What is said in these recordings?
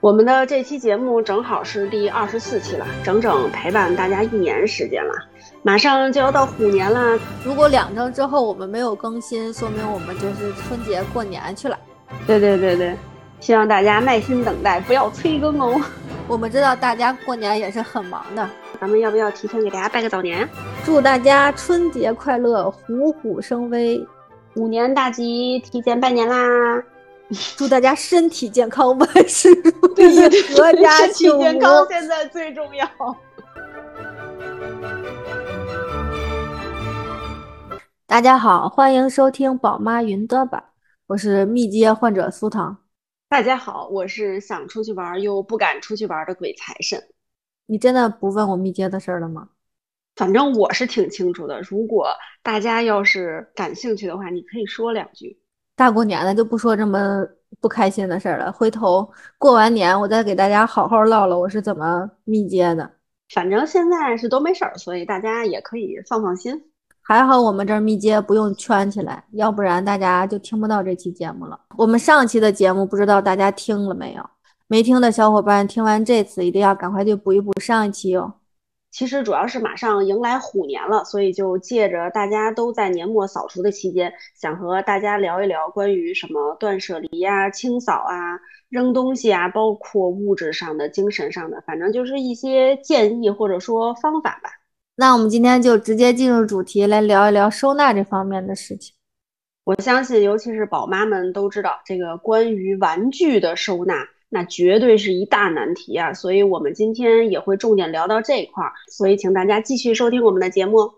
我们的这期节目正好是第二十四期了，整整陪伴大家一年时间了，马上就要到虎年了。如果两周之后我们没有更新，说明我们就是春节过年去了。对对对对，希望大家耐心等待，不要催更哦。我们知道大家过年也是很忙的，咱们要不要提前给大家拜个早年？祝大家春节快乐，虎虎生威，虎年大吉！提前拜年啦！祝大家身体健康，万事如意，阖家幸福。健康现在最重要。大家好，欢迎收听宝妈云嘚吧，我是密接患者苏糖。大家好，我是想出去玩又不敢出去玩的鬼财神。你真的不问我密接的事儿了吗？反正我是挺清楚的。如果大家要是感兴趣的话，你可以说两句。大过年的就不说这么不开心的事儿了。回头过完年，我再给大家好好唠唠我是怎么密接的。反正现在是都没事儿，所以大家也可以放放心。还好我们这儿密接不用圈起来，要不然大家就听不到这期节目了。我们上期的节目不知道大家听了没有？没听的小伙伴听完这次一定要赶快去补一补上一期哦。其实主要是马上迎来虎年了，所以就借着大家都在年末扫除的期间，想和大家聊一聊关于什么断舍离呀、清扫啊、扔东西啊，包括物质上的、精神上的，反正就是一些建议或者说方法吧。那我们今天就直接进入主题，来聊一聊收纳这方面的事情。我相信，尤其是宝妈们都知道，这个关于玩具的收纳。那绝对是一大难题啊！所以我们今天也会重点聊到这一块儿，所以请大家继续收听我们的节目。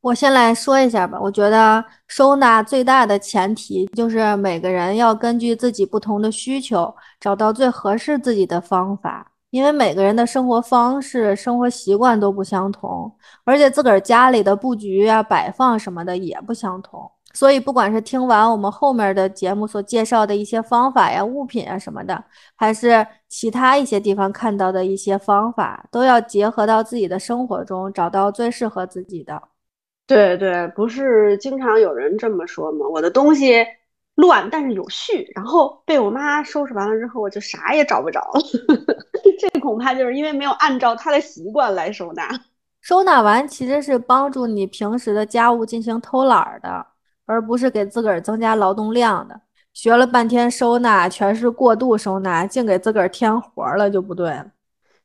我先来说一下吧，我觉得收纳最大的前提就是每个人要根据自己不同的需求，找到最合适自己的方法，因为每个人的生活方式、生活习惯都不相同，而且自个儿家里的布局啊、摆放什么的也不相同。所以，不管是听完我们后面的节目所介绍的一些方法呀、物品啊什么的，还是其他一些地方看到的一些方法，都要结合到自己的生活中，找到最适合自己的。对对，不是经常有人这么说吗？我的东西乱，但是有序，然后被我妈收拾完了之后，我就啥也找不着。这恐怕就是因为没有按照她的习惯来收纳。收纳完其实是帮助你平时的家务进行偷懒的。而不是给自个儿增加劳动量的，学了半天收纳全是过度收纳，净给自个儿添活了就不对了。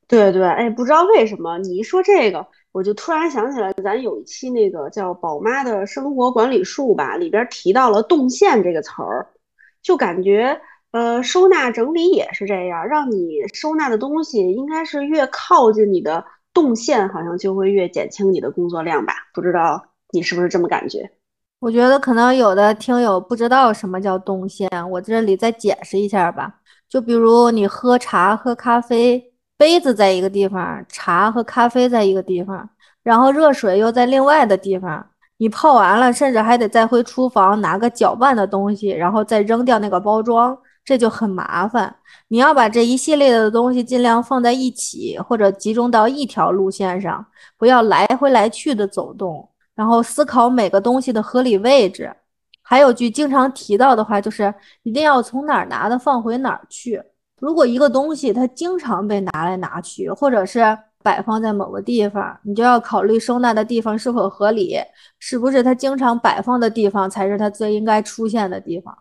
对对，哎，不知道为什么你一说这个，我就突然想起来，咱有一期那个叫《宝妈的生活管理术》吧，里边提到了动线这个词儿，就感觉呃，收纳整理也是这样，让你收纳的东西应该是越靠近你的动线，好像就会越减轻你的工作量吧？不知道你是不是这么感觉？我觉得可能有的听友不知道什么叫动线，我这里再解释一下吧。就比如你喝茶、喝咖啡，杯子在一个地方，茶和咖啡在一个地方，然后热水又在另外的地方。你泡完了，甚至还得再回厨房拿个搅拌的东西，然后再扔掉那个包装，这就很麻烦。你要把这一系列的东西尽量放在一起，或者集中到一条路线上，不要来回来去的走动。然后思考每个东西的合理位置，还有句经常提到的话，就是一定要从哪儿拿的放回哪儿去。如果一个东西它经常被拿来拿去，或者是摆放在某个地方，你就要考虑收纳的地方是否合理，是不是它经常摆放的地方才是它最应该出现的地方。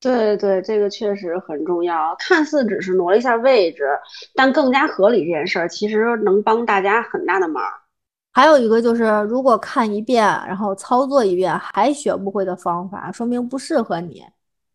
对对，这个确实很重要。看似只是挪了一下位置，但更加合理这件事儿，其实能帮大家很大的忙。还有一个就是，如果看一遍，然后操作一遍还学不会的方法，说明不适合你。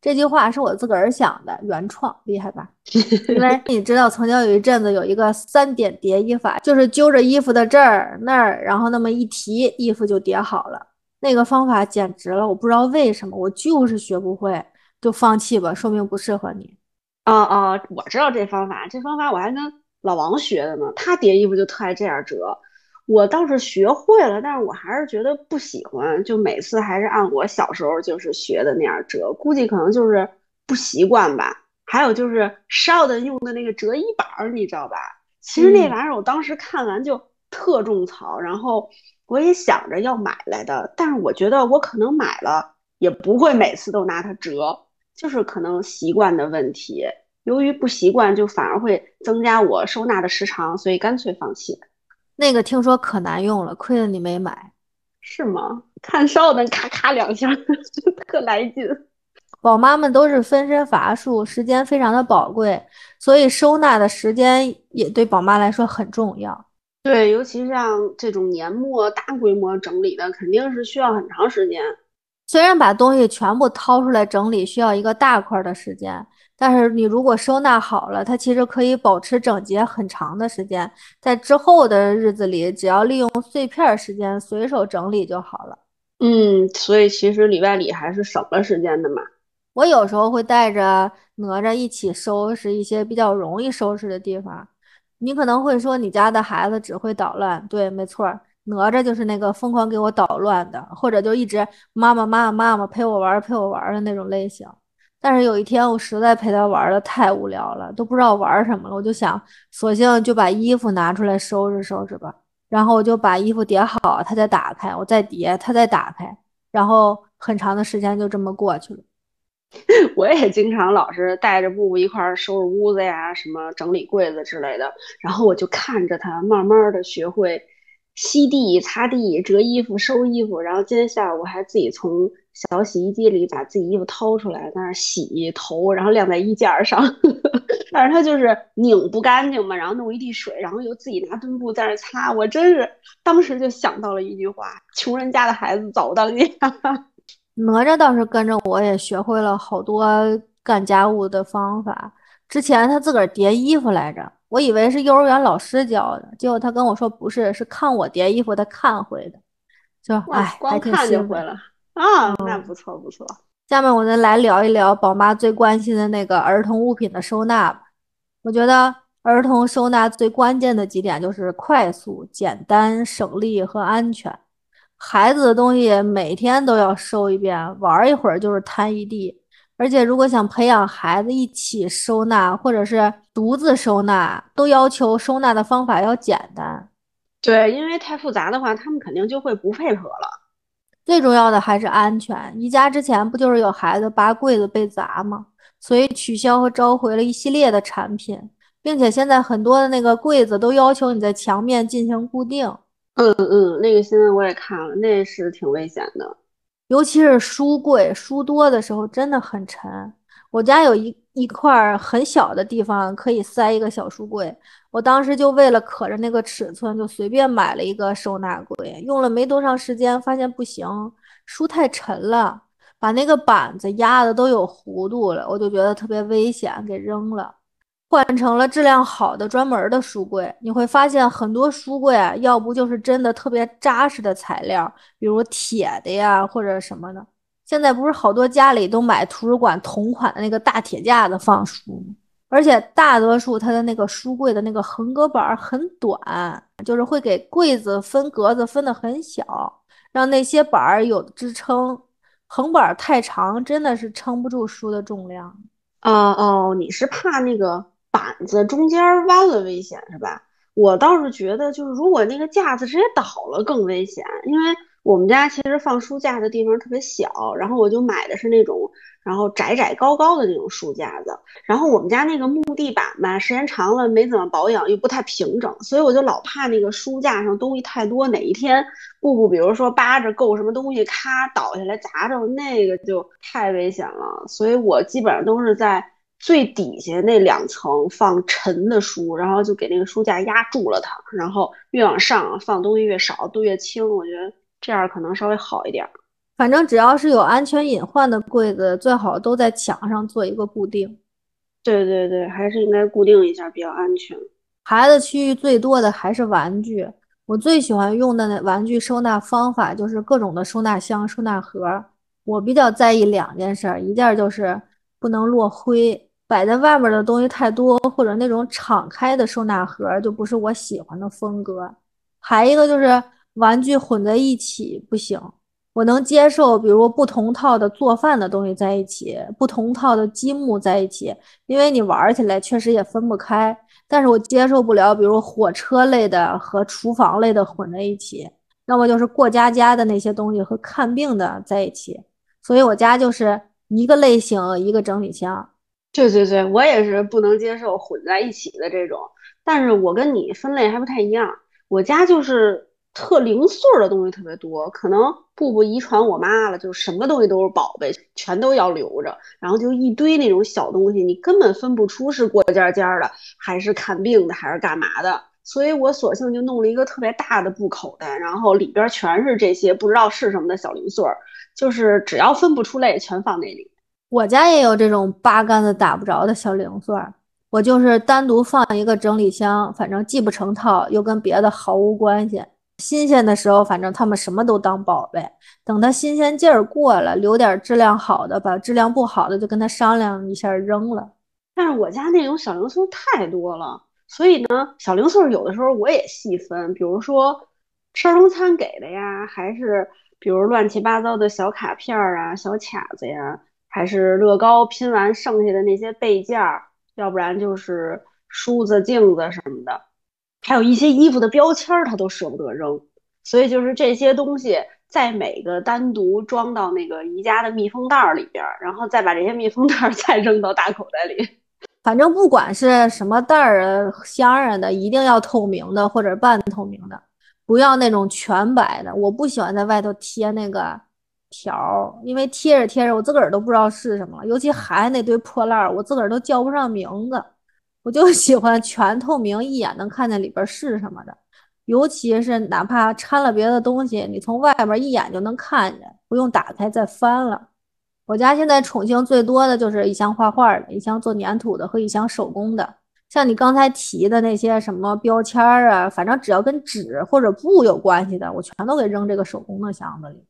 这句话是我自个儿想的，原创，厉害吧？因为你知道，曾经有一阵子有一个三点叠衣法，就是揪着衣服的这儿那儿，然后那么一提，衣服就叠好了。那个方法简直了，我不知道为什么，我就是学不会，就放弃吧，说明不适合你。啊啊，我知道这方法，这方法我还跟老王学的呢，他叠衣服就特爱这样折。我倒是学会了，但是我还是觉得不喜欢，就每次还是按我小时候就是学的那样折，估计可能就是不习惯吧。还有就是少的用的那个折衣板，你知道吧？其实那玩意儿我当时看完就特种草，然后我也想着要买来的，但是我觉得我可能买了也不会每次都拿它折，就是可能习惯的问题。由于不习惯，就反而会增加我收纳的时长，所以干脆放弃。那个听说可难用了，亏了你没买。是吗？看烧能咔咔两下，特来劲。宝妈们都是分身乏术，时间非常的宝贵，所以收纳的时间也对宝妈来说很重要。对，尤其像这种年末大规模整理的，肯定是需要很长时间。虽然把东西全部掏出来整理需要一个大块的时间，但是你如果收纳好了，它其实可以保持整洁很长的时间。在之后的日子里，只要利用碎片时间随手整理就好了。嗯，所以其实里外里还是省了时间的嘛。我有时候会带着哪吒一起收拾一些比较容易收拾的地方。你可能会说，你家的孩子只会捣乱。对，没错，哪吒就是那个疯狂给我捣乱的，或者就一直妈妈妈妈妈妈陪我玩陪我玩的那种类型。但是有一天，我实在陪他玩的太无聊了，都不知道玩什么了，我就想，索性就把衣服拿出来收拾收拾吧。然后我就把衣服叠好，他再打开，我再叠，他再打开，然后很长的时间就这么过去了。我也经常老是带着布布一块收拾屋子呀，什么整理柜子之类的。然后我就看着他慢慢的学会吸地、擦地、折衣服、收衣服。然后今天下午还自己从小洗衣机里把自己衣服掏出来，在那洗头，然后晾在衣架上。但是他就是拧不干净嘛，然后弄一地水，然后又自己拿墩布在那擦。我真是当时就想到了一句话：穷人家的孩子早当家。哪吒倒是跟着我也学会了好多干家务的方法。之前他自个儿叠衣服来着，我以为是幼儿园老师教的，结果他跟我说不是，是看我叠衣服他看会的。就哎，光看就会了啊，那不错不错。下面我再来聊一聊宝妈最关心的那个儿童物品的收纳吧。我觉得儿童收纳最关键的几点就是快速、简单、省力和安全。孩子的东西每天都要收一遍，玩一会儿就是摊一地。而且如果想培养孩子一起收纳，或者是独自收纳，都要求收纳的方法要简单。对，因为太复杂的话，他们肯定就会不配合了。最重要的还是安全。宜家之前不就是有孩子扒柜子被砸吗？所以取消和召回了一系列的产品，并且现在很多的那个柜子都要求你在墙面进行固定。嗯嗯，那个新闻我也看了，那是挺危险的，尤其是书柜，书多的时候真的很沉。我家有一一块很小的地方可以塞一个小书柜，我当时就为了可着那个尺寸，就随便买了一个收纳柜，用了没多长时间，发现不行，书太沉了，把那个板子压的都有弧度了，我就觉得特别危险，给扔了。换成了质量好的专门的书柜，你会发现很多书柜啊，要不就是真的特别扎实的材料，比如铁的呀，或者什么的。现在不是好多家里都买图书馆同款的那个大铁架子放书吗？而且大多数它的那个书柜的那个横格板很短，就是会给柜子分格子分的很小，让那些板儿有支撑。横板太长，真的是撑不住书的重量。哦哦，你是怕那个？板子中间弯了危险是吧？我倒是觉得，就是如果那个架子直接倒了更危险，因为我们家其实放书架的地方特别小，然后我就买的是那种，然后窄窄高高的那种书架子。然后我们家那个木地板吧，时间长了没怎么保养，又不太平整，所以我就老怕那个书架上东西太多，哪一天布布比如说扒着够什么东西，咔倒下来砸着，那个就太危险了。所以我基本上都是在。最底下那两层放沉的书，然后就给那个书架压住了它，然后越往上放东西越少，都越轻。我觉得这样可能稍微好一点。反正只要是有安全隐患的柜子，最好都在墙上做一个固定。对对对，还是应该固定一下比较安全。孩子区域最多的还是玩具，我最喜欢用的那玩具收纳方法就是各种的收纳箱、收纳盒。我比较在意两件事，一件就是不能落灰。摆在外面的东西太多，或者那种敞开的收纳盒就不是我喜欢的风格。还一个就是玩具混在一起不行，我能接受，比如不同套的做饭的东西在一起，不同套的积木在一起，因为你玩起来确实也分不开。但是我接受不了，比如火车类的和厨房类的混在一起，要么就是过家家的那些东西和看病的在一起。所以我家就是一个类型一个整理箱。对对对，我也是不能接受混在一起的这种。但是我跟你分类还不太一样，我家就是特零碎的东西特别多，可能步步遗传我妈了，就什么东西都是宝贝，全都要留着，然后就一堆那种小东西，你根本分不出是过家家的，还是看病的，还是干嘛的。所以我索性就弄了一个特别大的布口袋，然后里边全是这些不知道是什么的小零碎，就是只要分不出类，全放那里。我家也有这种八竿子打不着的小零碎，我就是单独放一个整理箱，反正既不成套，又跟别的毫无关系。新鲜的时候，反正他们什么都当宝贝。等它新鲜劲儿过了，留点质量好的，把质量不好的就跟他商量一下扔了。但是我家那种小零碎太多了，所以呢，小零碎有的时候我也细分，比如说吃儿童餐给的呀，还是比如乱七八糟的小卡片儿啊、小卡子呀。还是乐高拼完剩下的那些备件儿，要不然就是梳子、镜子什么的，还有一些衣服的标签儿，他都舍不得扔。所以就是这些东西，在每个单独装到那个宜家的密封袋儿里边，然后再把这些密封袋儿 再扔到大口袋里。反正不管是什么袋儿啊、箱儿的，一定要透明的或者半透明的，不要那种全白的。我不喜欢在外头贴那个。条，因为贴着贴着，我自个儿都不知道是什么了，尤其孩子那堆破烂儿，我自个儿都叫不上名字。我就 喜欢全透明，一眼能看见里边是什么的。尤其是哪怕掺了别的东西，你从外边一眼就能看见，不用打开再翻了。我家现在宠幸最多的就是一箱画画的，一箱做粘土的和一箱手工的。像你刚才提的那些什么标签儿啊，反正只要跟纸或者布有关系的，我全都给扔这个手工的箱子里。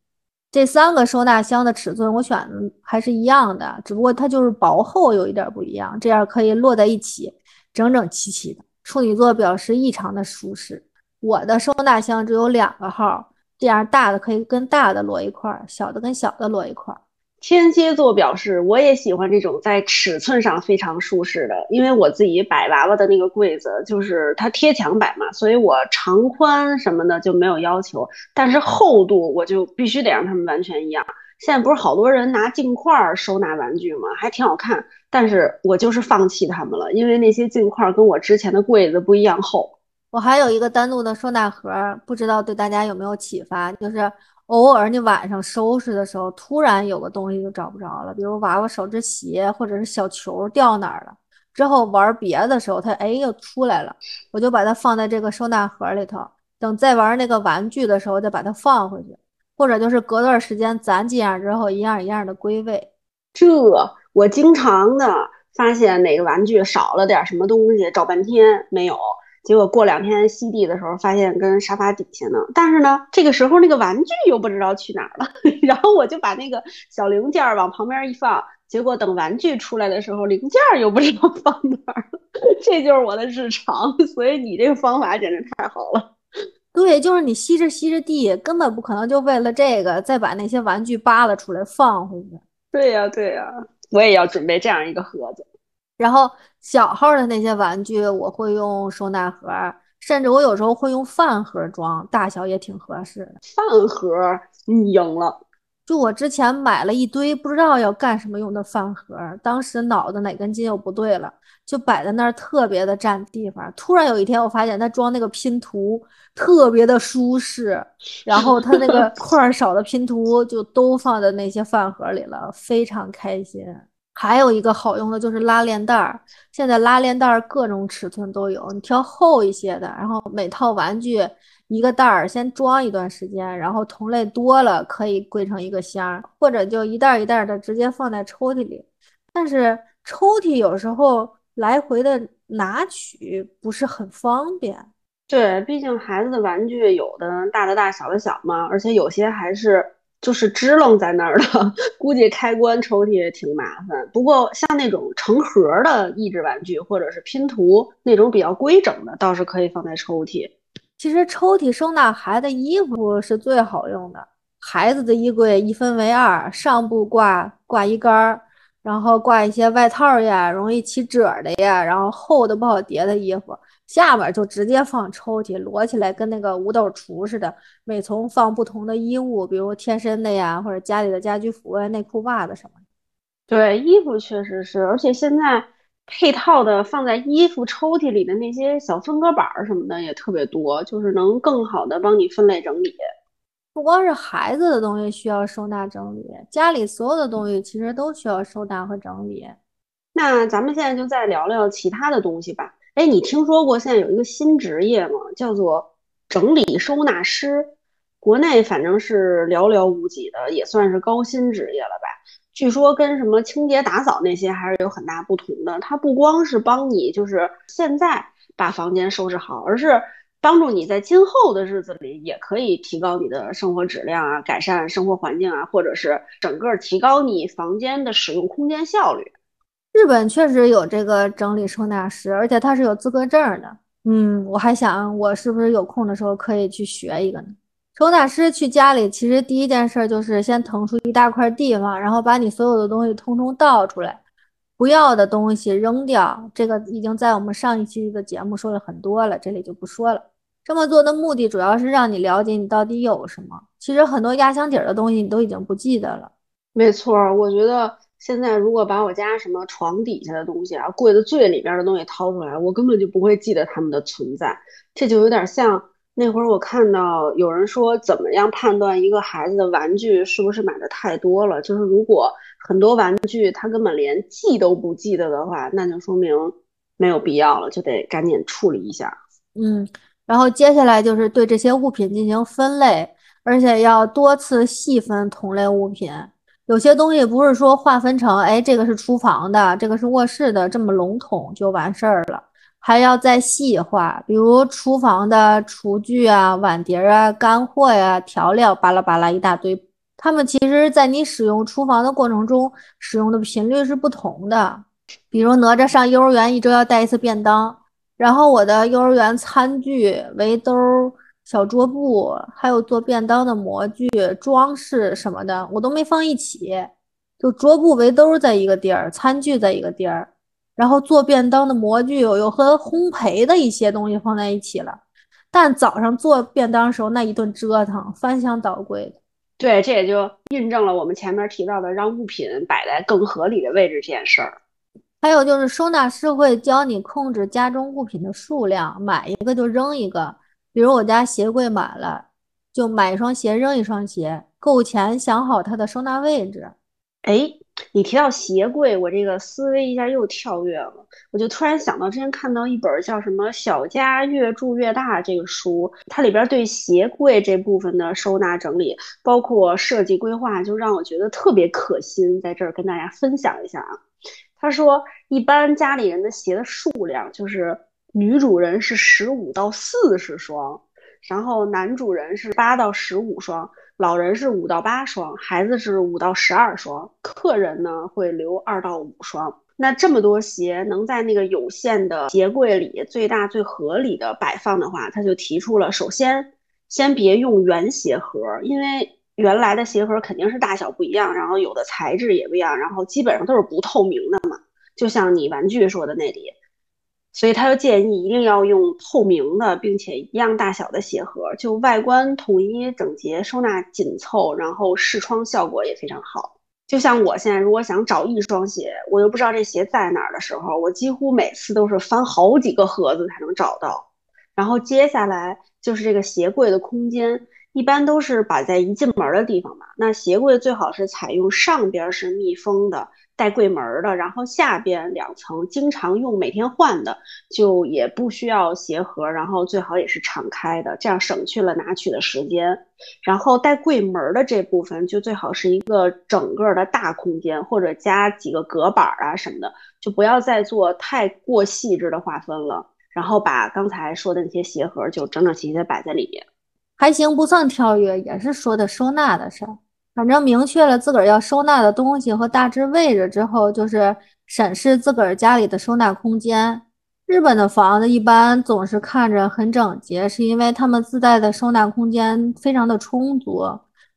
这三个收纳箱的尺寸我选的还是一样的，只不过它就是薄厚有一点不一样，这样可以摞在一起，整整齐齐的。处女座表示异常的舒适。我的收纳箱只有两个号，这样大的可以跟大的摞一块儿，小的跟小的摞一块儿。天蝎座表示，我也喜欢这种在尺寸上非常舒适的，因为我自己摆娃娃的那个柜子就是它贴墙摆嘛，所以我长宽什么的就没有要求，但是厚度我就必须得让它们完全一样。现在不是好多人拿镜块收纳玩具吗？还挺好看，但是我就是放弃它们了，因为那些镜块跟我之前的柜子不一样厚。我还有一个单独的收纳盒，不知道对大家有没有启发，就是。偶尔你晚上收拾的时候，突然有个东西就找不着了，比如娃娃手指鞋或者是小球掉哪儿了。之后玩别的时候，它哎又出来了，我就把它放在这个收纳盒里头。等再玩那个玩具的时候，再把它放回去，或者就是隔段时间攒几样之后，一样一样的归位。这我经常的发现哪个玩具少了点什么东西，找半天没有。结果过两天吸地的时候，发现跟沙发底下呢。但是呢，这个时候那个玩具又不知道去哪儿了。然后我就把那个小零件往旁边一放，结果等玩具出来的时候，零件又不知道放哪儿了。这就是我的日常。所以你这个方法简直太好了。对，就是你吸着吸着地，根本不可能就为了这个再把那些玩具扒拉出来放回去。对呀，对呀，我也要准备这样一个盒子。然后小号的那些玩具，我会用收纳盒，甚至我有时候会用饭盒装，大小也挺合适的。饭盒，你赢了。就我之前买了一堆不知道要干什么用的饭盒，当时脑子哪根筋又不对了，就摆在那儿特别的占地方。突然有一天，我发现它装那个拼图特别的舒适，然后它那个 块少的拼图就都放在那些饭盒里了，非常开心。还有一个好用的就是拉链袋儿，现在拉链袋儿各种尺寸都有，你挑厚一些的，然后每套玩具一个袋儿先装一段时间，然后同类多了可以归成一个箱，或者就一袋一袋的直接放在抽屉里。但是抽屉有时候来回的拿取不是很方便。对，毕竟孩子的玩具有的大的大小的小嘛，而且有些还是。就是支棱在那儿的，估计开关抽屉也挺麻烦。不过像那种成盒的益智玩具或者是拼图那种比较规整的，倒是可以放在抽屉。其实抽屉收纳孩子衣服是最好用的。孩子的衣柜一分为二，上部挂挂衣杆，然后挂一些外套呀、容易起褶的呀，然后厚的不好叠的衣服。下面就直接放抽屉，摞起来跟那个五斗橱似的，每层放不同的衣物，比如贴身的呀，或者家里的家居服啊、内裤、袜子什么的。对，衣服确实是，而且现在配套的放在衣服抽屉里的那些小分隔板儿什么的也特别多，就是能更好的帮你分类整理。不光是孩子的东西需要收纳整理，家里所有的东西其实都需要收纳和整理。那咱们现在就再聊聊其他的东西吧。哎，你听说过现在有一个新职业吗？叫做整理收纳师，国内反正是寥寥无几的，也算是高薪职业了吧？据说跟什么清洁打扫那些还是有很大不同的。它不光是帮你就是现在把房间收拾好，而是帮助你在今后的日子里也可以提高你的生活质量啊，改善生活环境啊，或者是整个提高你房间的使用空间效率。日本确实有这个整理收纳师，而且他是有资格证的。嗯，我还想我是不是有空的时候可以去学一个呢？收纳师去家里，其实第一件事就是先腾出一大块地方，然后把你所有的东西通通倒出来，不要的东西扔掉。这个已经在我们上一期的节目说了很多了，这里就不说了。这么做的目的主要是让你了解你到底有什么。其实很多压箱底儿的东西你都已经不记得了。没错，我觉得。现在如果把我家什么床底下的东西啊、柜子最里边的东西掏出来，我根本就不会记得它们的存在。这就有点像那会儿我看到有人说，怎么样判断一个孩子的玩具是不是买的太多了？就是如果很多玩具他根本连记都不记得的话，那就说明没有必要了，就得赶紧处理一下。嗯，然后接下来就是对这些物品进行分类，而且要多次细分同类物品。有些东西不是说划分成，哎，这个是厨房的，这个是卧室的，这么笼统就完事儿了，还要再细化。比如厨房的厨具啊、碗碟啊、干货呀、调料，巴拉巴拉一大堆。它们其实，在你使用厨房的过程中，使用的频率是不同的。比如哪吒上幼儿园一周要带一次便当，然后我的幼儿园餐具、围兜儿。小桌布，还有做便当的模具、装饰什么的，我都没放一起。就桌布、围兜在一个地儿，餐具在一个地儿，然后做便当的模具又和烘焙的一些东西放在一起了。但早上做便当的时候那一顿折腾，翻箱倒柜的。对，这也就印证了我们前面提到的让物品摆在更合理的位置这件事儿。还有就是收纳师会教你控制家中物品的数量，买一个就扔一个。比如我家鞋柜满了，就买一双鞋扔一双鞋，购前想好它的收纳位置。哎，你提到鞋柜，我这个思维一下又跳跃了，我就突然想到之前看到一本叫什么《小家越住越大》这个书，它里边对鞋柜这部分的收纳整理，包括设计规划，就让我觉得特别可心，在这儿跟大家分享一下啊。他说，一般家里人的鞋的数量就是。女主人是十五到四十双，然后男主人是八到十五双，老人是五到八双，孩子是五到十二双，客人呢会留二到五双。那这么多鞋能在那个有限的鞋柜里最大最合理的摆放的话，他就提出了：首先，先别用原鞋盒，因为原来的鞋盒肯定是大小不一样，然后有的材质也不一样，然后基本上都是不透明的嘛，就像你玩具说的那里。所以他就建议一定要用透明的，并且一样大小的鞋盒，就外观统一整洁，收纳紧凑，然后视窗效果也非常好。就像我现在如果想找一双鞋，我又不知道这鞋在哪儿的时候，我几乎每次都是翻好几个盒子才能找到。然后接下来就是这个鞋柜的空间，一般都是摆在一进门的地方嘛。那鞋柜最好是采用上边是密封的。带柜门的，然后下边两层经常用、每天换的，就也不需要鞋盒，然后最好也是敞开的，这样省去了拿取的时间。然后带柜门的这部分就最好是一个整个的大空间，或者加几个隔板啊什么的，就不要再做太过细致的划分了。然后把刚才说的那些鞋盒就整整齐齐的摆在里面，还行，不算跳跃，也是说的收纳的事儿。反正明确了自个儿要收纳的东西和大致位置之后，就是审视自个儿家里的收纳空间。日本的房子一般总是看着很整洁，是因为他们自带的收纳空间非常的充足，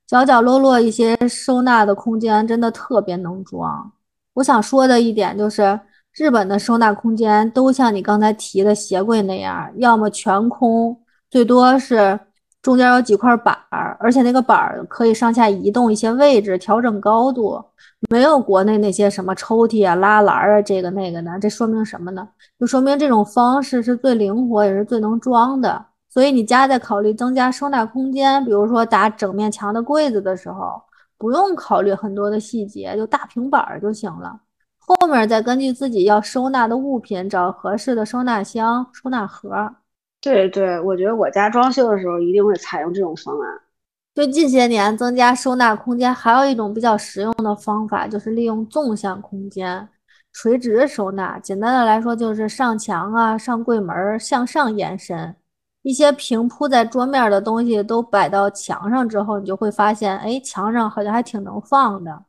角角落落一些收纳的空间真的特别能装。我想说的一点就是，日本的收纳空间都像你刚才提的鞋柜那样，要么全空，最多是中间有几块板儿，而且那个板儿可以上下移动一些位置，调整高度。没有国内那些什么抽屉啊、拉篮啊，这个那个的，这说明什么呢？就说明这种方式是最灵活，也是最能装的。所以你家在考虑增加收纳空间，比如说打整面墙的柜子的时候，不用考虑很多的细节，就大平板儿就行了。后面再根据自己要收纳的物品找合适的收纳箱、收纳盒。对对，我觉得我家装修的时候一定会采用这种方案。就近些年增加收纳空间，还有一种比较实用的方法，就是利用纵向空间垂直收纳。简单的来说，就是上墙啊、上柜门向上延伸，一些平铺在桌面的东西都摆到墙上之后，你就会发现，哎，墙上好像还挺能放的。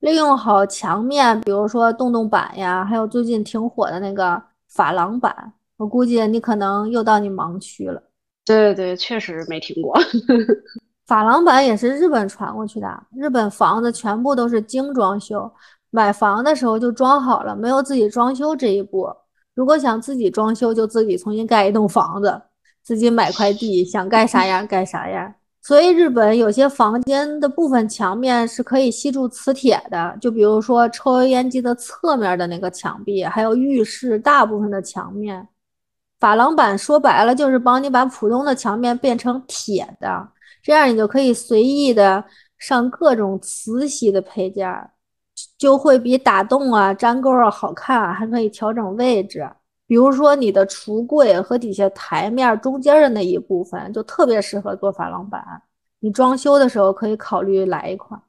利用好墙面，比如说洞洞板呀，还有最近挺火的那个珐琅板，我估计你可能又到你盲区了。对对对，确实没听过。珐琅板也是日本传过去的，日本房子全部都是精装修，买房的时候就装好了，没有自己装修这一步。如果想自己装修，就自己重新盖一栋房子，自己买块地，想盖啥样盖啥样。所以日本有些房间的部分墙面是可以吸住磁铁的，就比如说抽油烟机的侧面的那个墙壁，还有浴室大部分的墙面。珐琅板说白了就是帮你把普通的墙面变成铁的。这样你就可以随意的上各种磁吸的配件，就会比打洞啊、粘钩啊好看，还可以调整位置。比如说你的橱柜和底下台面中间的那一部分，就特别适合做珐琅板。你装修的时候可以考虑来一款。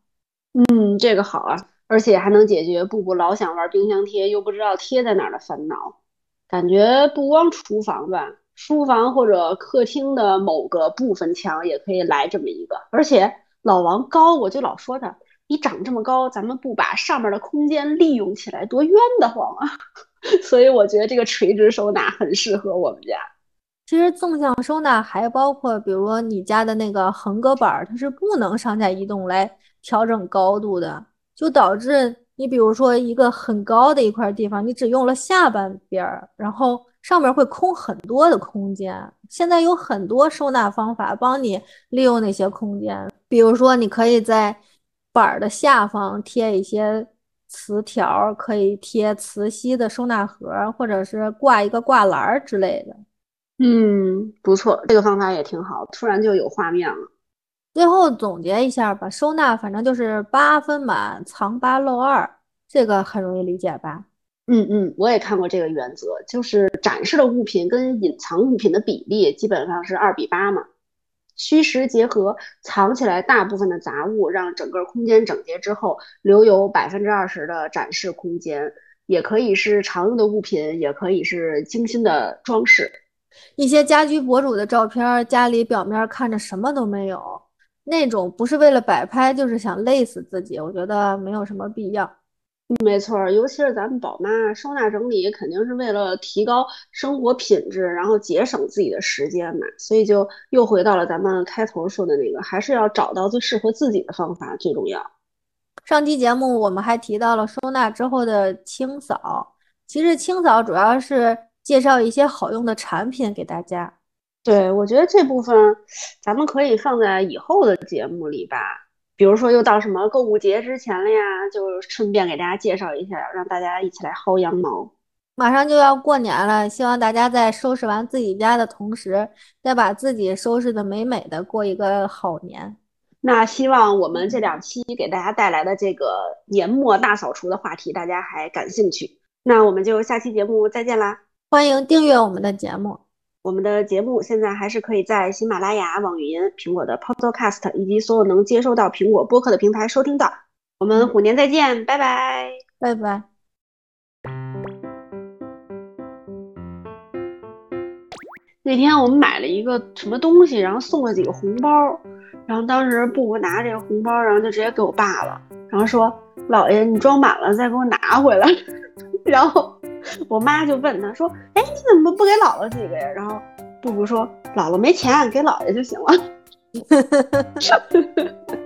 嗯，这个好啊，而且还能解决布布老想玩冰箱贴又不知道贴在哪儿的烦恼。感觉不光厨房吧。书房或者客厅的某个部分墙也可以来这么一个，而且老王高，我就老说他，你长这么高，咱们不把上面的空间利用起来，多冤得慌啊！所以我觉得这个垂直收纳很适合我们家。其实纵向收纳还包括，比如你家的那个横隔板，它是不能上下移动来调整高度的，就导致你比如说一个很高的一块地方，你只用了下半边儿，然后。上面会空很多的空间，现在有很多收纳方法帮你利用那些空间。比如说，你可以在板儿的下方贴一些磁条，可以贴磁吸的收纳盒，或者是挂一个挂篮儿之类的。嗯，不错，这个方法也挺好，突然就有画面了。最后总结一下吧，收纳反正就是八分满，藏八漏二，这个很容易理解吧？嗯嗯，我也看过这个原则，就是展示的物品跟隐藏物品的比例基本上是二比八嘛，虚实结合，藏起来大部分的杂物，让整个空间整洁之后，留有百分之二十的展示空间，也可以是常用的物品，也可以是精心的装饰。一些家居博主的照片，家里表面看着什么都没有，那种不是为了摆拍，就是想累死自己，我觉得没有什么必要。没错，尤其是咱们宝妈收纳整理，肯定是为了提高生活品质，然后节省自己的时间嘛。所以就又回到了咱们开头说的那个，还是要找到最适合自己的方法最重要。上期节目我们还提到了收纳之后的清扫，其实清扫主要是介绍一些好用的产品给大家。对，我觉得这部分咱们可以放在以后的节目里吧。比如说又到什么购物节之前了呀，就顺便给大家介绍一下，让大家一起来薅羊毛。马上就要过年了，希望大家在收拾完自己家的同时，再把自己收拾的美美的，过一个好年。那希望我们这两期给大家带来的这个年末大扫除的话题，大家还感兴趣。那我们就下期节目再见啦！欢迎订阅我们的节目。我们的节目现在还是可以在喜马拉雅、网易云、苹果的 Podcast 以及所有能接收到苹果播客的平台收听到。我们虎年再见，拜拜，拜拜。那天我们买了一个什么东西，然后送了几个红包，然后当时布布拿这个红包，然后就直接给我爸了，然后说：“姥爷，你装满了再给我拿回来。”然后。我妈就问他说：“哎，你怎么不给姥姥几个呀？”然后布布说：“姥姥没钱，给姥爷就行了。”